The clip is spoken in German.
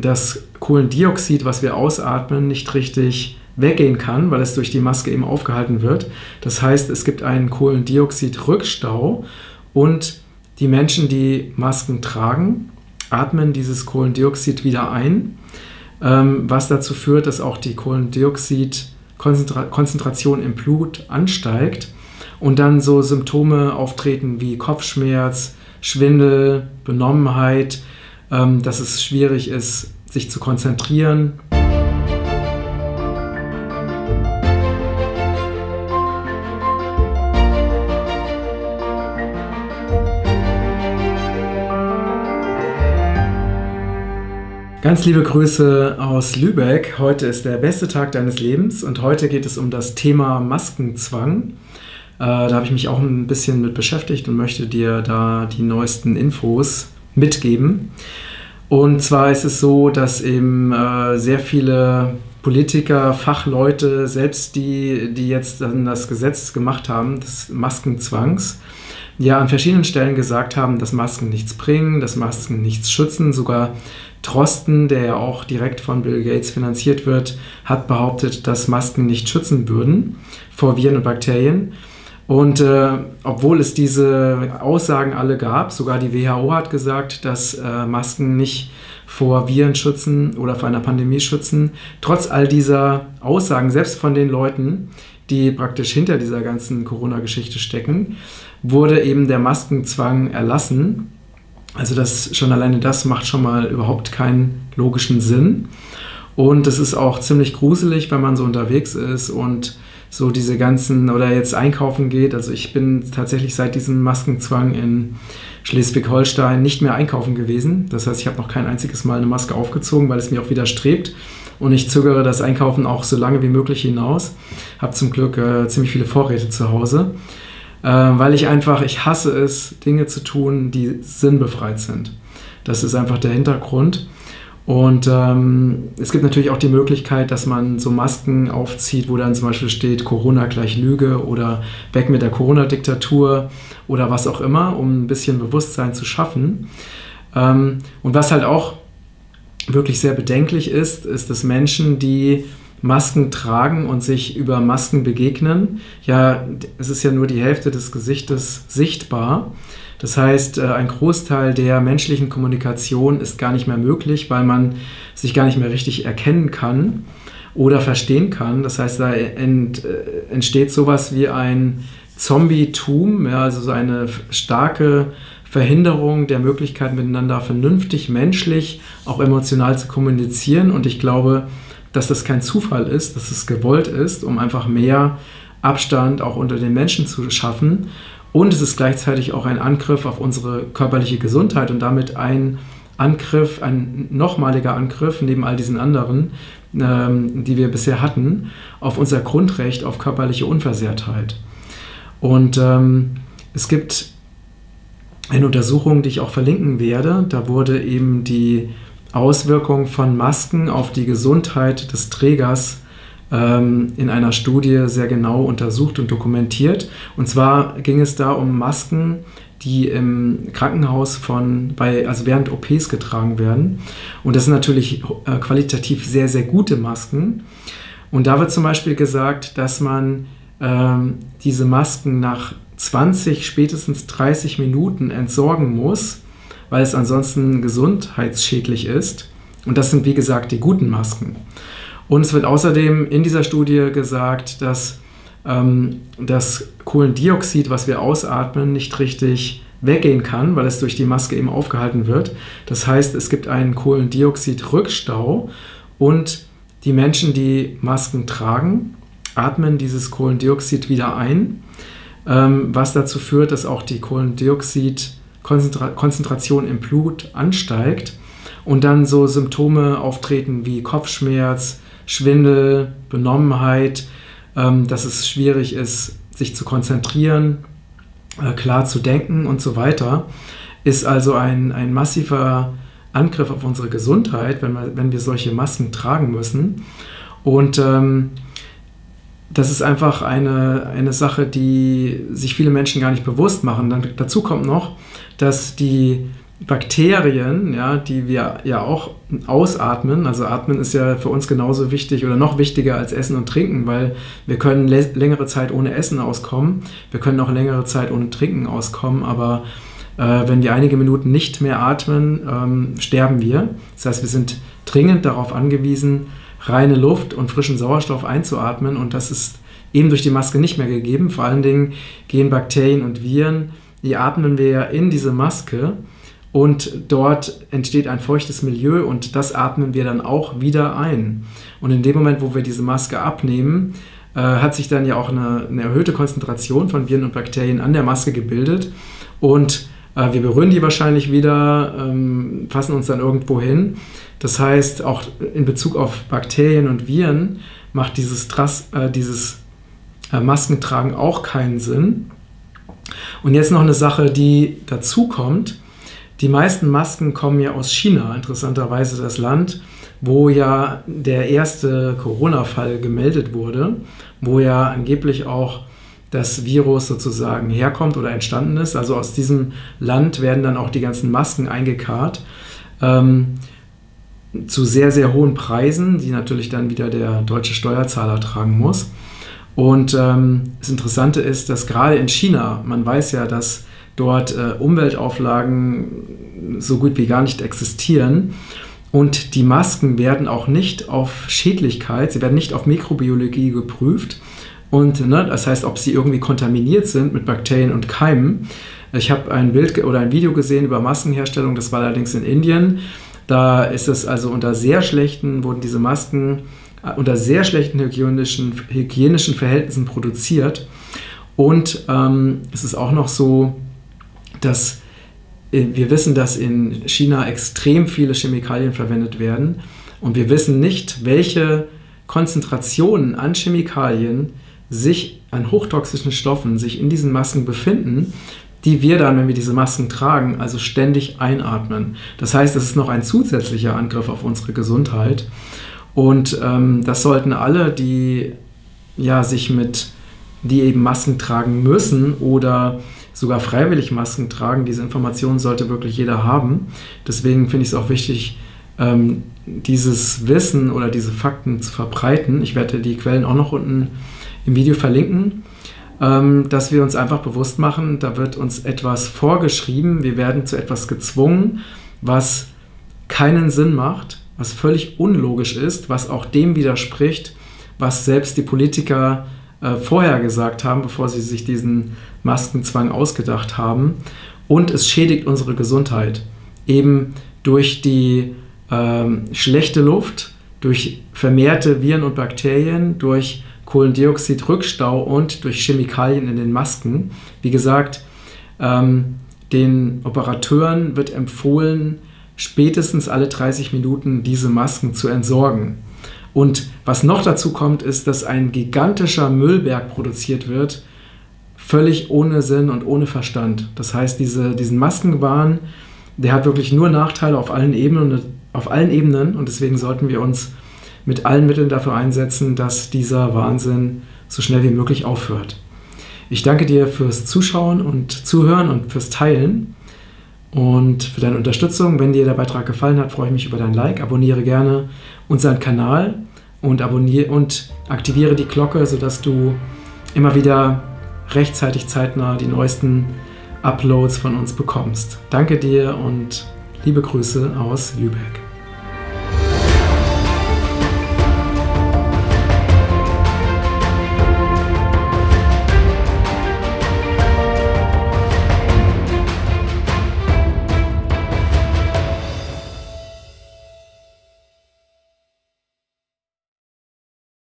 das Kohlendioxid, was wir ausatmen, nicht richtig weggehen kann, weil es durch die Maske eben aufgehalten wird. Das heißt, es gibt einen Kohlendioxidrückstau und die Menschen, die Masken tragen, atmen dieses Kohlendioxid wieder ein, ähm, was dazu führt, dass auch die Kohlendioxidkonzentration im Blut ansteigt und dann so Symptome auftreten wie Kopfschmerz, Schwindel, Benommenheit, ähm, dass es schwierig ist, sich zu konzentrieren. Ganz liebe Grüße aus Lübeck. Heute ist der beste Tag deines Lebens und heute geht es um das Thema Maskenzwang. Äh, da habe ich mich auch ein bisschen mit beschäftigt und möchte dir da die neuesten Infos mitgeben. Und zwar ist es so, dass eben äh, sehr viele Politiker, Fachleute, selbst die, die jetzt dann das Gesetz gemacht haben, des Maskenzwangs, ja an verschiedenen Stellen gesagt haben, dass Masken nichts bringen, dass Masken nichts schützen. Sogar Trosten, der ja auch direkt von Bill Gates finanziert wird, hat behauptet, dass Masken nicht schützen würden vor Viren und Bakterien. Und äh, obwohl es diese Aussagen alle gab, sogar die WHO hat gesagt, dass äh, Masken nicht vor Viren schützen oder vor einer Pandemie schützen, trotz all dieser Aussagen, selbst von den Leuten, die praktisch hinter dieser ganzen Corona-Geschichte stecken, wurde eben der Maskenzwang erlassen. Also das schon alleine das macht schon mal überhaupt keinen logischen Sinn. Und es ist auch ziemlich gruselig, wenn man so unterwegs ist und so diese ganzen oder jetzt einkaufen geht. Also ich bin tatsächlich seit diesem Maskenzwang in Schleswig-Holstein nicht mehr einkaufen gewesen. Das heißt, ich habe noch kein einziges Mal eine Maske aufgezogen, weil es mir auch widerstrebt. Und ich zögere das Einkaufen auch so lange wie möglich hinaus. Habe zum Glück äh, ziemlich viele Vorräte zu Hause, äh, weil ich einfach, ich hasse es, Dinge zu tun, die sinnbefreit sind. Das ist einfach der Hintergrund. Und ähm, es gibt natürlich auch die Möglichkeit, dass man so Masken aufzieht, wo dann zum Beispiel steht Corona gleich Lüge oder weg mit der Corona-Diktatur oder was auch immer, um ein bisschen Bewusstsein zu schaffen. Ähm, und was halt auch wirklich sehr bedenklich ist, ist, dass Menschen, die Masken tragen und sich über Masken begegnen, ja, es ist ja nur die Hälfte des Gesichtes sichtbar. Das heißt, äh, ein Großteil der menschlichen Kommunikation ist gar nicht mehr möglich, weil man sich gar nicht mehr richtig erkennen kann oder verstehen kann. Das heißt, da ent, äh, entsteht sowas wie ein Zombie-Tum, ja, also so eine starke Verhinderung der Möglichkeit, miteinander vernünftig, menschlich, auch emotional zu kommunizieren. Und ich glaube, dass das kein Zufall ist, dass es gewollt ist, um einfach mehr Abstand auch unter den Menschen zu schaffen und es ist gleichzeitig auch ein Angriff auf unsere körperliche Gesundheit und damit ein Angriff, ein nochmaliger Angriff neben all diesen anderen, ähm, die wir bisher hatten, auf unser Grundrecht auf körperliche Unversehrtheit. Und ähm, es gibt eine Untersuchung, die ich auch verlinken werde. Da wurde eben die Auswirkung von Masken auf die Gesundheit des Trägers ähm, in einer Studie sehr genau untersucht und dokumentiert. Und zwar ging es da um Masken, die im Krankenhaus von, bei, also während OPs getragen werden. Und das sind natürlich äh, qualitativ sehr, sehr gute Masken. Und da wird zum Beispiel gesagt, dass man ähm, diese Masken nach 20, spätestens 30 Minuten entsorgen muss, weil es ansonsten gesundheitsschädlich ist. Und das sind, wie gesagt, die guten Masken. Und es wird außerdem in dieser Studie gesagt, dass ähm, das Kohlendioxid, was wir ausatmen, nicht richtig weggehen kann, weil es durch die Maske eben aufgehalten wird. Das heißt, es gibt einen Kohlendioxidrückstau und die Menschen, die Masken tragen, atmen dieses Kohlendioxid wieder ein, ähm, was dazu führt, dass auch die Kohlendioxidkonzentration im Blut ansteigt und dann so Symptome auftreten wie Kopfschmerz, Schwindel, Benommenheit, ähm, dass es schwierig ist, sich zu konzentrieren, äh, klar zu denken und so weiter, ist also ein, ein massiver Angriff auf unsere Gesundheit, wenn wir, wenn wir solche Masken tragen müssen. Und ähm, das ist einfach eine, eine Sache, die sich viele Menschen gar nicht bewusst machen. Dann, dazu kommt noch, dass die Bakterien, ja, die wir ja auch ausatmen. Also atmen ist ja für uns genauso wichtig oder noch wichtiger als Essen und Trinken, weil wir können längere Zeit ohne Essen auskommen, wir können auch längere Zeit ohne Trinken auskommen, aber äh, wenn wir einige Minuten nicht mehr atmen, ähm, sterben wir. Das heißt, wir sind dringend darauf angewiesen, reine Luft und frischen Sauerstoff einzuatmen und das ist eben durch die Maske nicht mehr gegeben. Vor allen Dingen gehen Bakterien und Viren, die atmen wir ja in diese Maske und dort entsteht ein feuchtes Milieu und das atmen wir dann auch wieder ein. Und in dem Moment, wo wir diese Maske abnehmen, äh, hat sich dann ja auch eine, eine, erhöhte Konzentration von Viren und Bakterien an der Maske gebildet und äh, wir berühren die wahrscheinlich wieder, ähm, fassen uns dann irgendwo hin. Das heißt, auch in Bezug auf Bakterien und Viren macht dieses, Tras äh, dieses äh, Maskentragen auch keinen Sinn. Und jetzt noch eine Sache, die dazu kommt. Die meisten Masken kommen ja aus China, interessanterweise das Land, wo ja der erste Corona-Fall gemeldet wurde, wo ja angeblich auch das Virus sozusagen herkommt oder entstanden ist. Also aus diesem Land werden dann auch die ganzen Masken eingekarrt. Ähm, zu sehr, sehr hohen Preisen, die natürlich dann wieder der deutsche Steuerzahler tragen muss. Und ähm, das Interessante ist, dass gerade in China, man weiß ja, dass dort äh, Umweltauflagen so gut wie gar nicht existieren. Und die Masken werden auch nicht auf Schädlichkeit, sie werden nicht auf Mikrobiologie geprüft. Und ne, das heißt, ob sie irgendwie kontaminiert sind mit Bakterien und Keimen. Ich habe ein Bild oder ein Video gesehen über Maskenherstellung, das war allerdings in Indien. Da ist es also unter sehr schlechten, wurden diese Masken unter sehr schlechten hygienischen, hygienischen Verhältnissen produziert. Und ähm, es ist auch noch so, dass äh, wir wissen, dass in China extrem viele Chemikalien verwendet werden und wir wissen nicht, welche Konzentrationen an Chemikalien sich an hochtoxischen Stoffen sich in diesen Masken befinden, die wir dann, wenn wir diese Masken tragen, also ständig einatmen. Das heißt, es ist noch ein zusätzlicher Angriff auf unsere Gesundheit. Und ähm, das sollten alle, die ja, sich mit, die eben Masken tragen müssen oder sogar freiwillig Masken tragen. Diese Informationen sollte wirklich jeder haben. Deswegen finde ich es auch wichtig, ähm, dieses Wissen oder diese Fakten zu verbreiten. Ich werde die Quellen auch noch unten im Video verlinken, ähm, dass wir uns einfach bewusst machen, da wird uns etwas vorgeschrieben, wir werden zu etwas gezwungen, was keinen Sinn macht, was völlig unlogisch ist, was auch dem widerspricht, was selbst die Politiker äh, vorher gesagt haben, bevor sie sich diesen Maskenzwang ausgedacht haben. Und es schädigt unsere Gesundheit. Eben durch die ähm, schlechte Luft, durch vermehrte Viren und Bakterien, durch Kohlendioxidrückstau und durch Chemikalien in den Masken. Wie gesagt, ähm, den Operateuren wird empfohlen, spätestens alle 30 Minuten diese Masken zu entsorgen. Und was noch dazu kommt, ist, dass ein gigantischer Müllberg produziert wird, völlig ohne Sinn und ohne Verstand. Das heißt, diese, diesen Maskenwahn, der hat wirklich nur Nachteile auf allen Ebenen, auf allen Ebenen und deswegen sollten wir uns mit allen Mitteln dafür einsetzen, dass dieser Wahnsinn so schnell wie möglich aufhört. Ich danke dir fürs Zuschauen und Zuhören und fürs Teilen und für deine Unterstützung. Wenn dir der Beitrag gefallen hat, freue ich mich über dein Like. Abonniere gerne unseren Kanal und, abonniere und aktiviere die Glocke, sodass du immer wieder rechtzeitig zeitnah die neuesten Uploads von uns bekommst. Danke dir und liebe Grüße aus Lübeck.